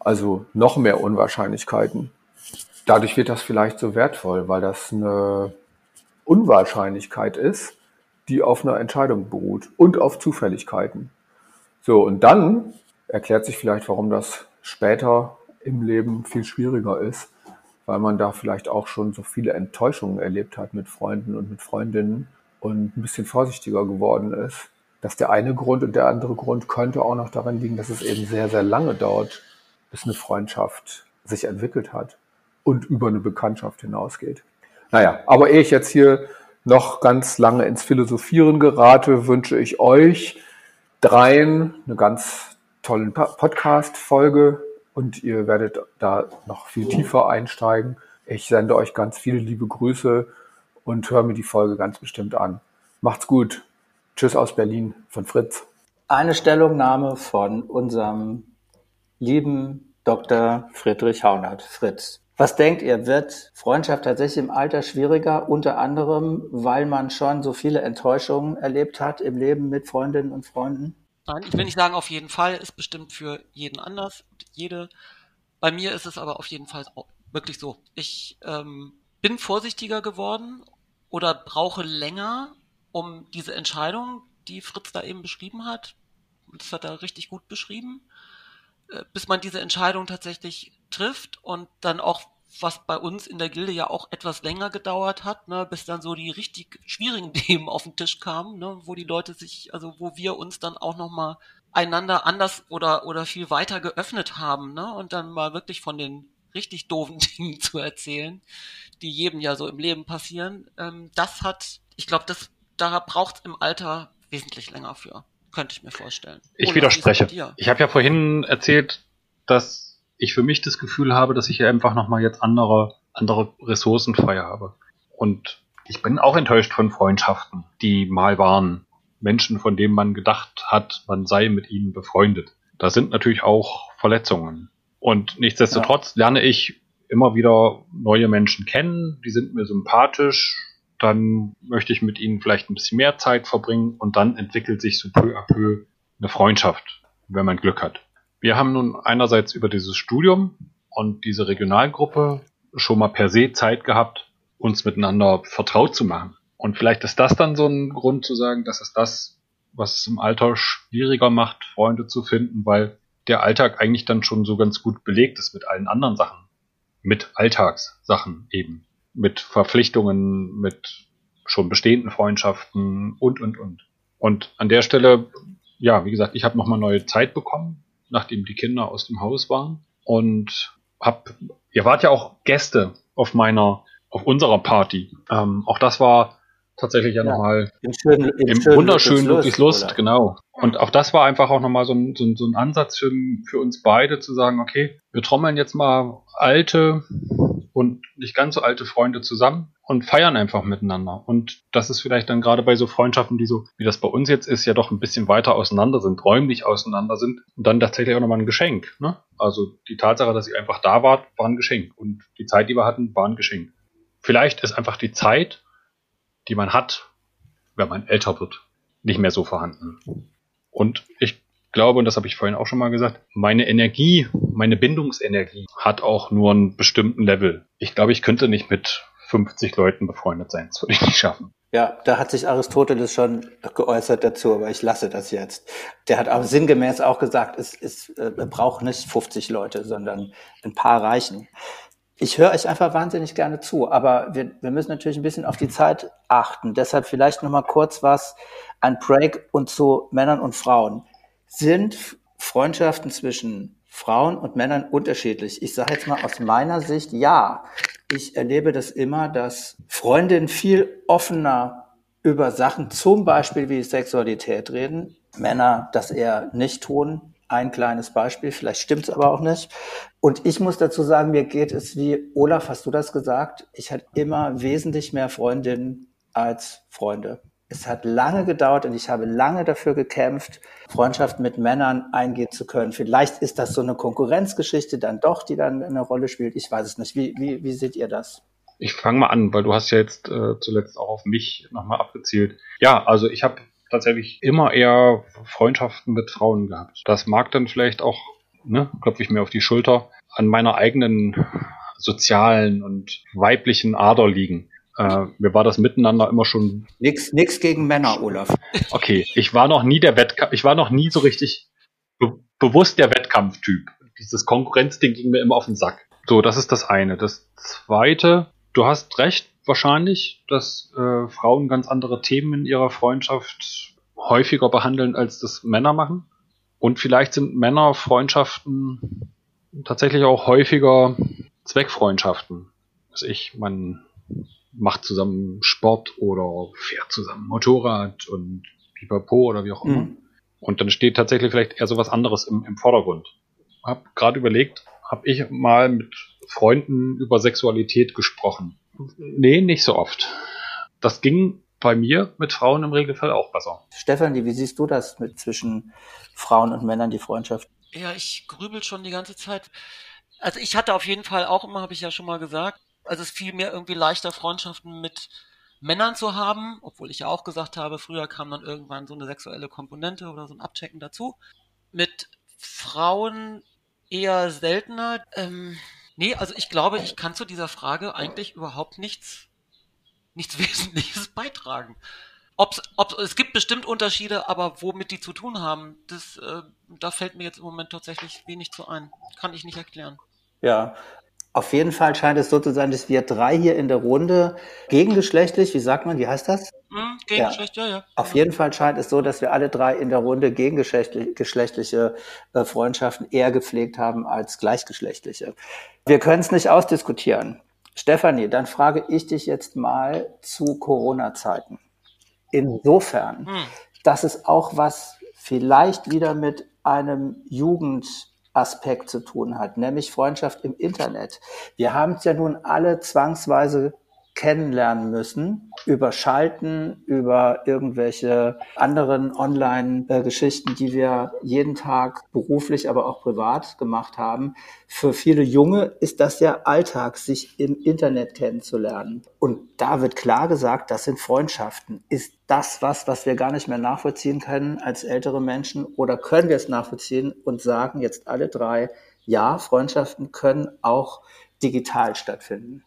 Also noch mehr Unwahrscheinlichkeiten. Dadurch wird das vielleicht so wertvoll, weil das eine Unwahrscheinlichkeit ist, die auf einer Entscheidung beruht und auf Zufälligkeiten. So, und dann erklärt sich vielleicht, warum das später im Leben viel schwieriger ist, weil man da vielleicht auch schon so viele Enttäuschungen erlebt hat mit Freunden und mit Freundinnen und ein bisschen vorsichtiger geworden ist. Dass der eine Grund und der andere Grund könnte auch noch daran liegen, dass es eben sehr, sehr lange dauert, bis eine Freundschaft sich entwickelt hat und über eine Bekanntschaft hinausgeht. Naja, aber ehe ich jetzt hier noch ganz lange ins Philosophieren gerate, wünsche ich euch dreien eine ganz tolle Podcast-Folge und ihr werdet da noch viel tiefer einsteigen. Ich sende euch ganz viele liebe Grüße und höre mir die Folge ganz bestimmt an. Macht's gut. Tschüss aus Berlin von Fritz. Eine Stellungnahme von unserem lieben Dr. Friedrich Haunert. Fritz. Was denkt ihr, wird Freundschaft tatsächlich im Alter schwieriger, unter anderem, weil man schon so viele Enttäuschungen erlebt hat im Leben mit Freundinnen und Freunden? Nein, ich will nicht sagen, auf jeden Fall, ist bestimmt für jeden anders, jede. Bei mir ist es aber auf jeden Fall wirklich so. Ich ähm, bin vorsichtiger geworden oder brauche länger, um diese Entscheidung, die Fritz da eben beschrieben hat, das hat er richtig gut beschrieben, äh, bis man diese Entscheidung tatsächlich trifft und dann auch was bei uns in der Gilde ja auch etwas länger gedauert hat, ne, bis dann so die richtig schwierigen [laughs] Themen auf den Tisch kamen, ne, wo die Leute sich, also wo wir uns dann auch nochmal einander anders oder, oder viel weiter geöffnet haben, ne, und dann mal wirklich von den richtig doofen [laughs] Dingen zu erzählen, die jedem ja so im Leben passieren, ähm, das hat, ich glaube, das, da braucht es im Alter wesentlich länger für, könnte ich mir vorstellen. Ich Oder widerspreche. Ich habe ja vorhin erzählt, dass ich für mich das Gefühl habe, dass ich einfach nochmal jetzt andere, andere Ressourcen frei habe. Und ich bin auch enttäuscht von Freundschaften, die mal waren. Menschen, von denen man gedacht hat, man sei mit ihnen befreundet. Da sind natürlich auch Verletzungen. Und nichtsdestotrotz ja. lerne ich immer wieder neue Menschen kennen, die sind mir sympathisch, dann möchte ich mit ihnen vielleicht ein bisschen mehr Zeit verbringen und dann entwickelt sich so peu à peu eine Freundschaft, wenn man Glück hat. Wir haben nun einerseits über dieses Studium und diese Regionalgruppe schon mal per se Zeit gehabt, uns miteinander vertraut zu machen. Und vielleicht ist das dann so ein Grund zu sagen, das ist das, was es im Alter schwieriger macht, Freunde zu finden, weil der Alltag eigentlich dann schon so ganz gut belegt ist mit allen anderen Sachen. Mit Alltagssachen eben. Mit Verpflichtungen, mit schon bestehenden Freundschaften und, und, und. Und an der Stelle, ja, wie gesagt, ich habe nochmal neue Zeit bekommen nachdem die Kinder aus dem Haus waren. Und hab, ihr wart ja auch Gäste auf meiner, auf unserer Party. Ähm, auch das war tatsächlich ja, ja nochmal im, schönen, im, im wunderschönen Ludwigslust, Lust, genau. Und auch das war einfach auch nochmal so ein, so, ein, so ein Ansatz für, für uns beide zu sagen, okay, wir trommeln jetzt mal alte und nicht ganz so alte Freunde zusammen und feiern einfach miteinander. Und das ist vielleicht dann gerade bei so Freundschaften, die so, wie das bei uns jetzt ist, ja doch ein bisschen weiter auseinander sind, räumlich auseinander sind und dann tatsächlich auch nochmal ein Geschenk. Ne? Also die Tatsache, dass ihr einfach da wart, war ein Geschenk. Und die Zeit, die wir hatten, war ein Geschenk. Vielleicht ist einfach die Zeit, die man hat, wenn man älter wird, nicht mehr so vorhanden. Und ich glaube, und das habe ich vorhin auch schon mal gesagt, meine Energie, meine Bindungsenergie hat auch nur einen bestimmten Level. Ich glaube, ich könnte nicht mit 50 Leuten befreundet sein. Das würde ich nicht schaffen. Ja, da hat sich Aristoteles schon geäußert dazu, aber ich lasse das jetzt. Der hat auch sinngemäß auch gesagt, es, es äh, braucht nicht 50 Leute, sondern ein paar reichen. Ich höre euch einfach wahnsinnig gerne zu, aber wir, wir müssen natürlich ein bisschen auf die Zeit achten. Deshalb vielleicht noch mal kurz was an Break und zu Männern und Frauen. Sind Freundschaften zwischen Frauen und Männern unterschiedlich? Ich sage jetzt mal aus meiner Sicht, ja. Ich erlebe das immer, dass Freundinnen viel offener über Sachen, zum Beispiel wie Sexualität reden, Männer das eher nicht tun. Ein kleines Beispiel, vielleicht stimmt es aber auch nicht. Und ich muss dazu sagen, mir geht es wie, Olaf, hast du das gesagt? Ich hatte immer wesentlich mehr Freundinnen als Freunde. Es hat lange gedauert und ich habe lange dafür gekämpft, Freundschaft mit Männern eingehen zu können. Vielleicht ist das so eine Konkurrenzgeschichte dann doch, die dann eine Rolle spielt. Ich weiß es nicht. Wie, wie, wie seht ihr das? Ich fange mal an, weil du hast ja jetzt äh, zuletzt auch auf mich nochmal abgezielt. Ja, also ich habe tatsächlich immer eher Freundschaften mit Frauen gehabt. Das mag dann vielleicht auch, ne, klopfe ich mir auf die Schulter, an meiner eigenen sozialen und weiblichen Ader liegen. Äh, mir war das miteinander immer schon. Nix, nix gegen Männer, Olaf. Okay, ich war noch nie der Wettkampf, ich war noch nie so richtig be bewusst der Wettkampftyp. Dieses Konkurrenzding ging mir immer auf den Sack. So, das ist das eine. Das zweite, du hast recht, wahrscheinlich, dass äh, Frauen ganz andere Themen in ihrer Freundschaft häufiger behandeln, als das Männer machen. Und vielleicht sind Männerfreundschaften tatsächlich auch häufiger Zweckfreundschaften. Also ich, man macht zusammen Sport oder fährt zusammen Motorrad und Pipapo oder wie auch immer. Mhm. Und dann steht tatsächlich vielleicht eher so was anderes im, im Vordergrund. Hab gerade überlegt, habe ich mal mit Freunden über Sexualität gesprochen. Nee, nicht so oft. Das ging bei mir mit Frauen im Regelfall auch besser. Stefanie, wie siehst du das mit zwischen Frauen und Männern, die Freundschaft? Ja, ich grübel schon die ganze Zeit. Also ich hatte auf jeden Fall auch immer, habe ich ja schon mal gesagt, also es fiel mir irgendwie leichter, Freundschaften mit Männern zu haben, obwohl ich ja auch gesagt habe, früher kam dann irgendwann so eine sexuelle Komponente oder so ein Abchecken dazu. Mit Frauen eher seltener. Ähm, nee, also ich glaube, ich kann zu dieser Frage eigentlich überhaupt nichts, nichts [laughs] Wesentliches beitragen. Ob's, ob, es gibt bestimmt Unterschiede, aber womit die zu tun haben, das, äh, da fällt mir jetzt im Moment tatsächlich wenig zu ein. Kann ich nicht erklären. Ja, auf jeden Fall scheint es so zu sein, dass wir drei hier in der Runde gegengeschlechtlich, wie sagt man, wie heißt das? Hm, gegengeschlechtlich, ja. ja. Auf jeden Fall scheint es so, dass wir alle drei in der Runde gegengeschlechtliche äh, Freundschaften eher gepflegt haben als gleichgeschlechtliche. Wir können es nicht ausdiskutieren. Stefanie, dann frage ich dich jetzt mal zu Corona-Zeiten. Insofern, hm. dass es auch was vielleicht wieder mit einem Jugend Aspekt zu tun hat, nämlich Freundschaft im Internet. Wir haben es ja nun alle zwangsweise kennenlernen müssen, über Schalten, über irgendwelche anderen Online-Geschichten, die wir jeden Tag beruflich, aber auch privat gemacht haben. Für viele Junge ist das ja Alltag, sich im Internet kennenzulernen. Und da wird klar gesagt, das sind Freundschaften. Ist das was, was wir gar nicht mehr nachvollziehen können als ältere Menschen? Oder können wir es nachvollziehen und sagen jetzt alle drei, ja, Freundschaften können auch digital stattfinden?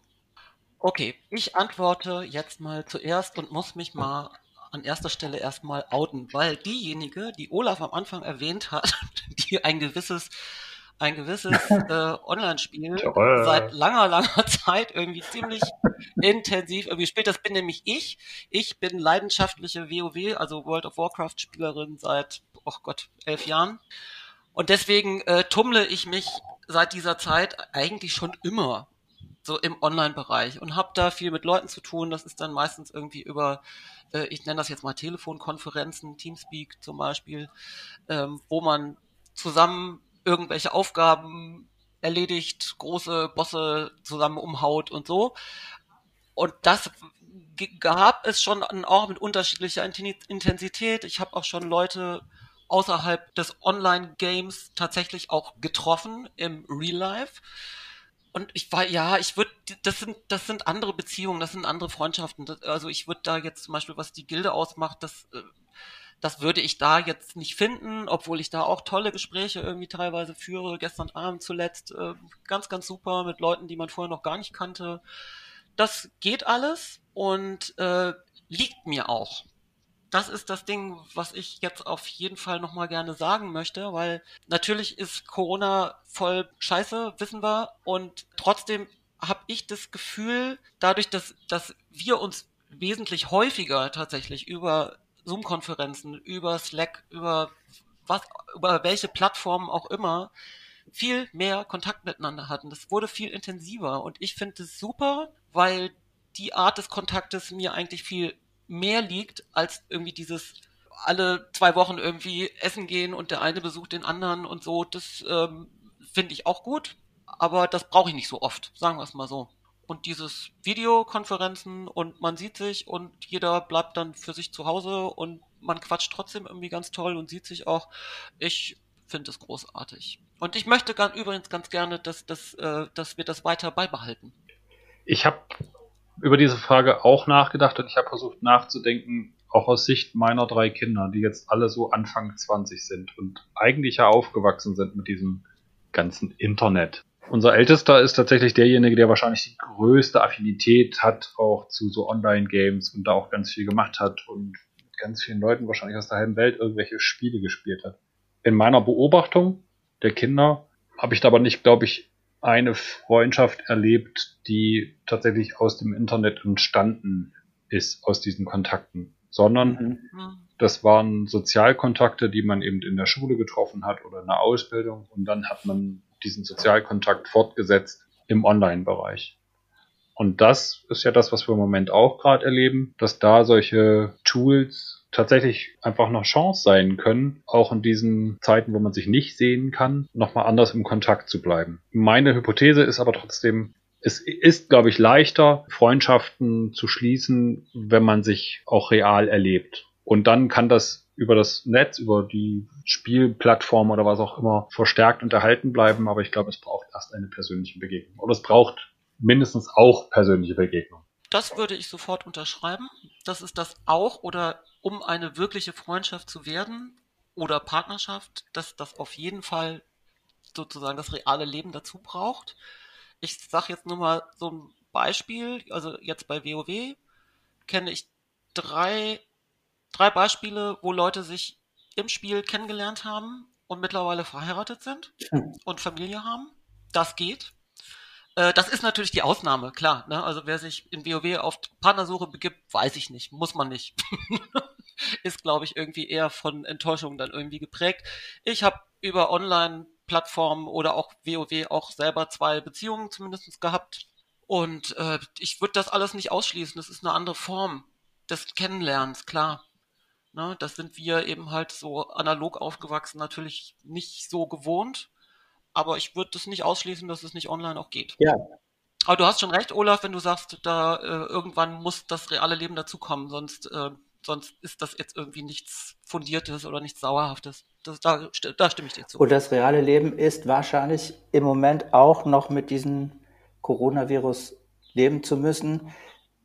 Okay, ich antworte jetzt mal zuerst und muss mich mal an erster Stelle erstmal outen, weil diejenige, die Olaf am Anfang erwähnt hat, [laughs] die ein gewisses ein gewisses [laughs] äh, Online-Spiel seit langer, langer [laughs] Zeit irgendwie ziemlich intensiv irgendwie spielt. Das bin nämlich ich. Ich bin leidenschaftliche WoW, also World of Warcraft-Spielerin seit, oh Gott, elf Jahren. Und deswegen äh, tummle ich mich seit dieser Zeit eigentlich schon immer so im Online-Bereich und habe da viel mit Leuten zu tun. Das ist dann meistens irgendwie über, äh, ich nenne das jetzt mal Telefonkonferenzen, Teamspeak zum Beispiel, ähm, wo man zusammen irgendwelche Aufgaben erledigt, große Bosse zusammen umhaut und so. Und das gab es schon auch mit unterschiedlicher Intensität. Ich habe auch schon Leute außerhalb des Online-Games tatsächlich auch getroffen im Real Life. Und ich war, ja, ich würde, das sind, das sind andere Beziehungen, das sind andere Freundschaften. Das, also ich würde da jetzt zum Beispiel, was die Gilde ausmacht, das, äh, das würde ich da jetzt nicht finden, obwohl ich da auch tolle Gespräche irgendwie teilweise führe. Gestern Abend zuletzt äh, ganz, ganz super mit Leuten, die man vorher noch gar nicht kannte. Das geht alles und äh, liegt mir auch das ist das Ding, was ich jetzt auf jeden Fall nochmal gerne sagen möchte, weil natürlich ist Corona voll scheiße, wissen wir, und trotzdem habe ich das Gefühl, dadurch, dass, dass wir uns wesentlich häufiger tatsächlich über Zoom-Konferenzen, über Slack, über was, über welche Plattformen auch immer, viel mehr Kontakt miteinander hatten. Das wurde viel intensiver und ich finde es super, weil die Art des Kontaktes mir eigentlich viel mehr liegt als irgendwie dieses alle zwei Wochen irgendwie essen gehen und der eine besucht den anderen und so. Das ähm, finde ich auch gut, aber das brauche ich nicht so oft, sagen wir es mal so. Und dieses Videokonferenzen und man sieht sich und jeder bleibt dann für sich zu Hause und man quatscht trotzdem irgendwie ganz toll und sieht sich auch. Ich finde es großartig. Und ich möchte ganz, übrigens ganz gerne, dass, dass, äh, dass wir das weiter beibehalten. Ich habe über diese Frage auch nachgedacht und ich habe versucht nachzudenken, auch aus Sicht meiner drei Kinder, die jetzt alle so Anfang 20 sind und eigentlich ja aufgewachsen sind mit diesem ganzen Internet. Unser Ältester ist tatsächlich derjenige, der wahrscheinlich die größte Affinität hat, auch zu so Online-Games und da auch ganz viel gemacht hat und mit ganz vielen Leuten wahrscheinlich aus der halben Welt irgendwelche Spiele gespielt hat. In meiner Beobachtung der Kinder habe ich da aber nicht, glaube ich, eine Freundschaft erlebt, die tatsächlich aus dem Internet entstanden ist, aus diesen Kontakten, sondern mhm. das waren Sozialkontakte, die man eben in der Schule getroffen hat oder in der Ausbildung und dann hat man diesen Sozialkontakt fortgesetzt im Online-Bereich. Und das ist ja das, was wir im Moment auch gerade erleben, dass da solche Tools tatsächlich einfach eine Chance sein können, auch in diesen Zeiten, wo man sich nicht sehen kann, nochmal anders im Kontakt zu bleiben. Meine Hypothese ist aber trotzdem, es ist, glaube ich, leichter, Freundschaften zu schließen, wenn man sich auch real erlebt. Und dann kann das über das Netz, über die Spielplattform oder was auch immer verstärkt und erhalten bleiben. Aber ich glaube, es braucht erst eine persönliche Begegnung. Oder es braucht mindestens auch persönliche Begegnung. Das würde ich sofort unterschreiben. Das ist das auch oder um eine wirkliche Freundschaft zu werden oder Partnerschaft, dass das auf jeden Fall sozusagen das reale Leben dazu braucht. Ich sage jetzt nur mal so ein Beispiel, also jetzt bei WoW kenne ich drei drei Beispiele, wo Leute sich im Spiel kennengelernt haben und mittlerweile verheiratet sind hm. und Familie haben. Das geht. Äh, das ist natürlich die Ausnahme, klar. Ne? Also wer sich in WoW auf Partnersuche begibt, weiß ich nicht, muss man nicht. [laughs] ist, glaube ich, irgendwie eher von Enttäuschung dann irgendwie geprägt. Ich habe über Online-Plattformen oder auch WoW auch selber zwei Beziehungen zumindest gehabt. Und äh, ich würde das alles nicht ausschließen. Das ist eine andere Form des Kennenlernens, klar. Ne, das sind wir eben halt so analog aufgewachsen natürlich nicht so gewohnt. Aber ich würde das nicht ausschließen, dass es nicht online auch geht. Ja. Aber du hast schon recht, Olaf, wenn du sagst, da äh, irgendwann muss das reale Leben dazukommen, sonst, äh, sonst ist das jetzt irgendwie nichts Fundiertes oder nichts Sauerhaftes. Das, da, da stimme ich dir zu. Und das reale Leben ist wahrscheinlich im Moment auch noch mit diesem Coronavirus leben zu müssen.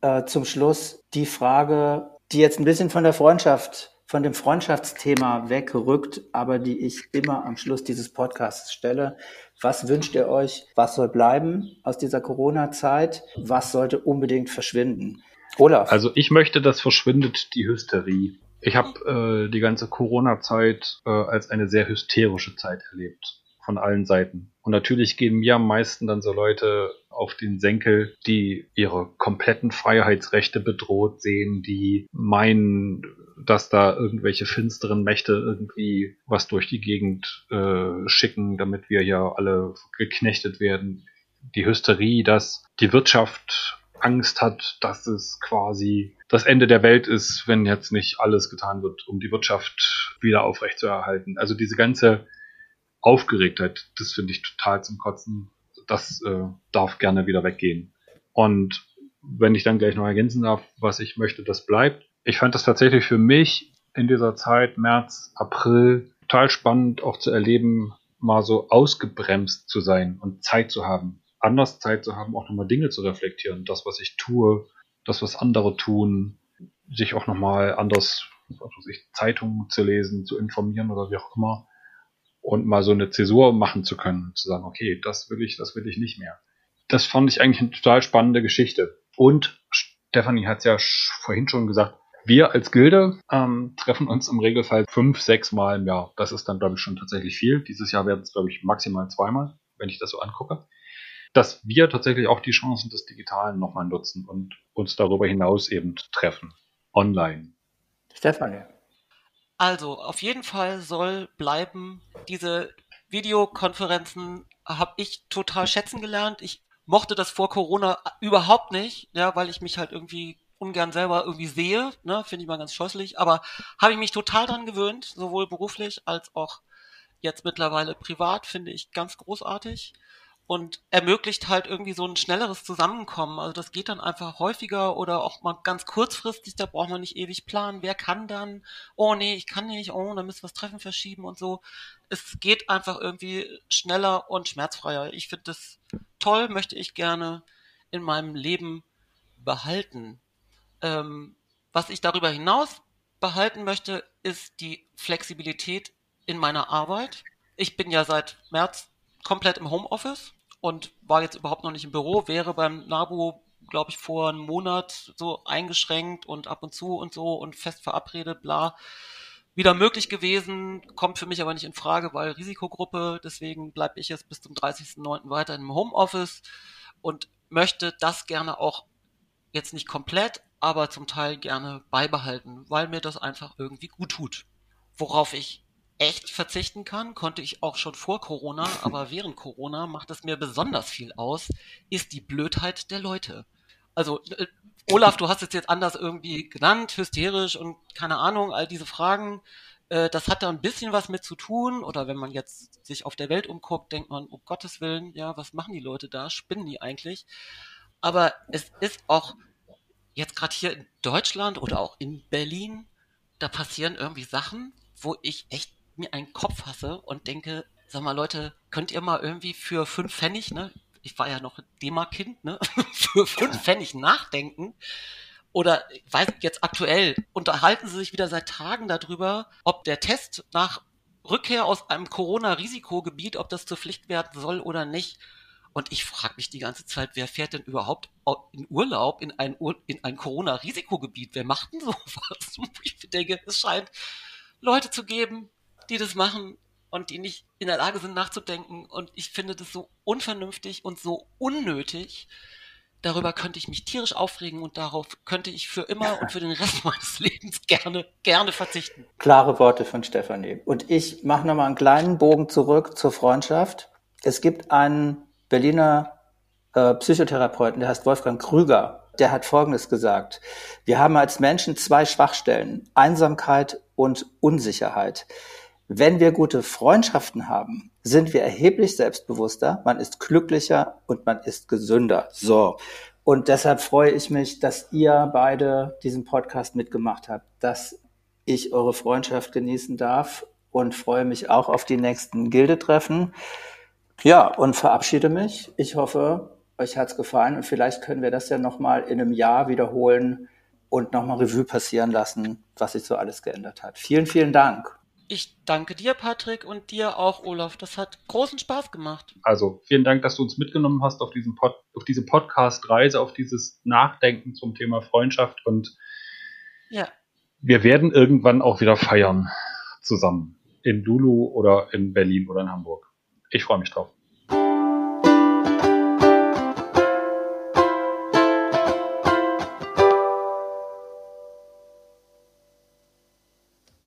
Äh, zum Schluss die Frage, die jetzt ein bisschen von der Freundschaft, von dem Freundschaftsthema wegrückt, aber die ich immer am Schluss dieses Podcasts stelle. Was wünscht ihr euch? Was soll bleiben aus dieser Corona-Zeit? Was sollte unbedingt verschwinden? Olaf. Also ich möchte, dass verschwindet die Hysterie. Ich habe äh, die ganze Corona-Zeit äh, als eine sehr hysterische Zeit erlebt von allen Seiten. Und natürlich gehen mir am meisten dann so Leute auf den Senkel, die ihre kompletten Freiheitsrechte bedroht sehen, die meinen, dass da irgendwelche finsteren Mächte irgendwie was durch die Gegend äh, schicken, damit wir hier alle geknechtet werden. Die Hysterie, dass die Wirtschaft Angst hat, dass es quasi das Ende der Welt ist, wenn jetzt nicht alles getan wird, um die Wirtschaft wieder aufrechtzuerhalten. Also diese ganze Aufgeregtheit, das finde ich total zum Kotzen. Das äh, darf gerne wieder weggehen. Und wenn ich dann gleich noch ergänzen darf, was ich möchte, das bleibt. Ich fand das tatsächlich für mich in dieser Zeit, März, April, total spannend auch zu erleben, mal so ausgebremst zu sein und Zeit zu haben. Anders Zeit zu haben, auch nochmal Dinge zu reflektieren. Das, was ich tue, das, was andere tun, sich auch nochmal anders, was weiß ich, Zeitungen zu lesen, zu informieren oder wie auch immer und mal so eine Zäsur machen zu können, zu sagen, okay, das will ich, das will ich nicht mehr. Das fand ich eigentlich eine total spannende Geschichte. Und Stefanie hat es ja vorhin schon gesagt, wir als Gilde ähm, treffen uns im Regelfall fünf, sechs Mal im Jahr. Das ist dann, glaube ich, schon tatsächlich viel. Dieses Jahr werden es, glaube ich, maximal zweimal, wenn ich das so angucke. Dass wir tatsächlich auch die Chancen des Digitalen nochmal nutzen und uns darüber hinaus eben treffen. Online. Stefanie. Also, auf jeden Fall soll bleiben, diese Videokonferenzen habe ich total schätzen gelernt. Ich mochte das vor Corona überhaupt nicht, ja, weil ich mich halt irgendwie ungern selber irgendwie sehe, ne, finde ich mal ganz scheußlich, aber habe ich mich total dran gewöhnt, sowohl beruflich als auch jetzt mittlerweile privat, finde ich ganz großartig und ermöglicht halt irgendwie so ein schnelleres Zusammenkommen. Also das geht dann einfach häufiger oder auch mal ganz kurzfristig, da braucht man nicht ewig planen, wer kann dann, oh nee, ich kann nicht, oh, dann müssen wir das Treffen verschieben und so. Es geht einfach irgendwie schneller und schmerzfreier. Ich finde das toll, möchte ich gerne in meinem Leben behalten. Ähm, was ich darüber hinaus behalten möchte, ist die Flexibilität in meiner Arbeit. Ich bin ja seit März komplett im Homeoffice und war jetzt überhaupt noch nicht im Büro, wäre beim NABU, glaube ich, vor einem Monat so eingeschränkt und ab und zu und so und fest verabredet, bla wieder möglich gewesen, kommt für mich aber nicht in Frage, weil Risikogruppe, deswegen bleibe ich jetzt bis zum 30.09. weiter im Homeoffice und möchte das gerne auch jetzt nicht komplett, aber zum Teil gerne beibehalten, weil mir das einfach irgendwie gut tut. Worauf ich echt verzichten kann, konnte ich auch schon vor Corona, aber während Corona macht es mir besonders viel aus, ist die Blödheit der Leute. Also äh, Olaf, du hast es jetzt anders irgendwie genannt, hysterisch und keine Ahnung, all diese Fragen. Äh, das hat da ein bisschen was mit zu tun. Oder wenn man jetzt sich auf der Welt umguckt, denkt man, um Gottes Willen, ja, was machen die Leute da? Spinnen die eigentlich? Aber es ist auch jetzt gerade hier in Deutschland oder auch in Berlin, da passieren irgendwie Sachen, wo ich echt mir einen Kopf hasse und denke, sag mal Leute, könnt ihr mal irgendwie für fünf Pfennig, ne, ich war ja noch D-Mark-Kind, ne, [laughs] für fünf Pfennig nachdenken. Oder weiß jetzt aktuell unterhalten sie sich wieder seit Tagen darüber, ob der Test nach Rückkehr aus einem Corona-Risikogebiet, ob das zur Pflicht werden soll oder nicht. Und ich frage mich die ganze Zeit, wer fährt denn überhaupt in Urlaub in ein, Ur in ein Corona-Risikogebiet? Wer macht denn sowas? [laughs] Ich denke, es scheint Leute zu geben, die das machen und die nicht in der Lage sind nachzudenken. Und ich finde das so unvernünftig und so unnötig. Darüber könnte ich mich tierisch aufregen und darauf könnte ich für immer und für den Rest [laughs] meines Lebens gerne, gerne verzichten. Klare Worte von Stefanie. Und ich mache nochmal einen kleinen Bogen zurück zur Freundschaft. Es gibt einen Berliner äh, Psychotherapeuten, der heißt Wolfgang Krüger. Der hat Folgendes gesagt. Wir haben als Menschen zwei Schwachstellen, Einsamkeit und Unsicherheit. Wenn wir gute Freundschaften haben, sind wir erheblich selbstbewusster, man ist glücklicher und man ist gesünder. So. Und deshalb freue ich mich, dass ihr beide diesen Podcast mitgemacht habt, dass ich eure Freundschaft genießen darf und freue mich auch auf die nächsten Gildetreffen. Ja, und verabschiede mich. Ich hoffe, euch hat's gefallen und vielleicht können wir das ja nochmal in einem Jahr wiederholen und nochmal Revue passieren lassen, was sich so alles geändert hat. Vielen, vielen Dank. Ich danke dir, Patrick, und dir auch, Olaf. Das hat großen Spaß gemacht. Also, vielen Dank, dass du uns mitgenommen hast auf, diesen Pod, auf diese Podcast-Reise, auf dieses Nachdenken zum Thema Freundschaft. Und ja. wir werden irgendwann auch wieder feiern zusammen. In Lulu oder in Berlin oder in Hamburg. Ich freue mich drauf.